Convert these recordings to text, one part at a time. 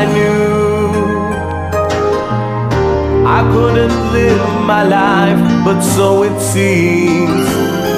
I knew I couldn't live my life, but so it seems.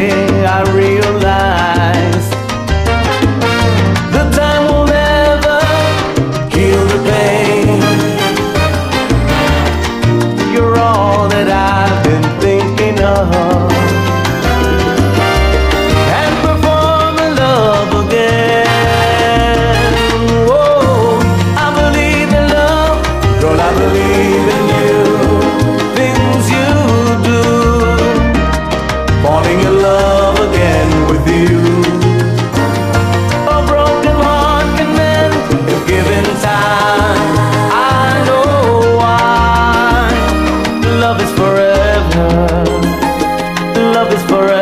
and perform love again. Oh, I believe in love, girl. I believe in you. Things you do, falling in love again with you. A broken heart can mend if given time. love is forever.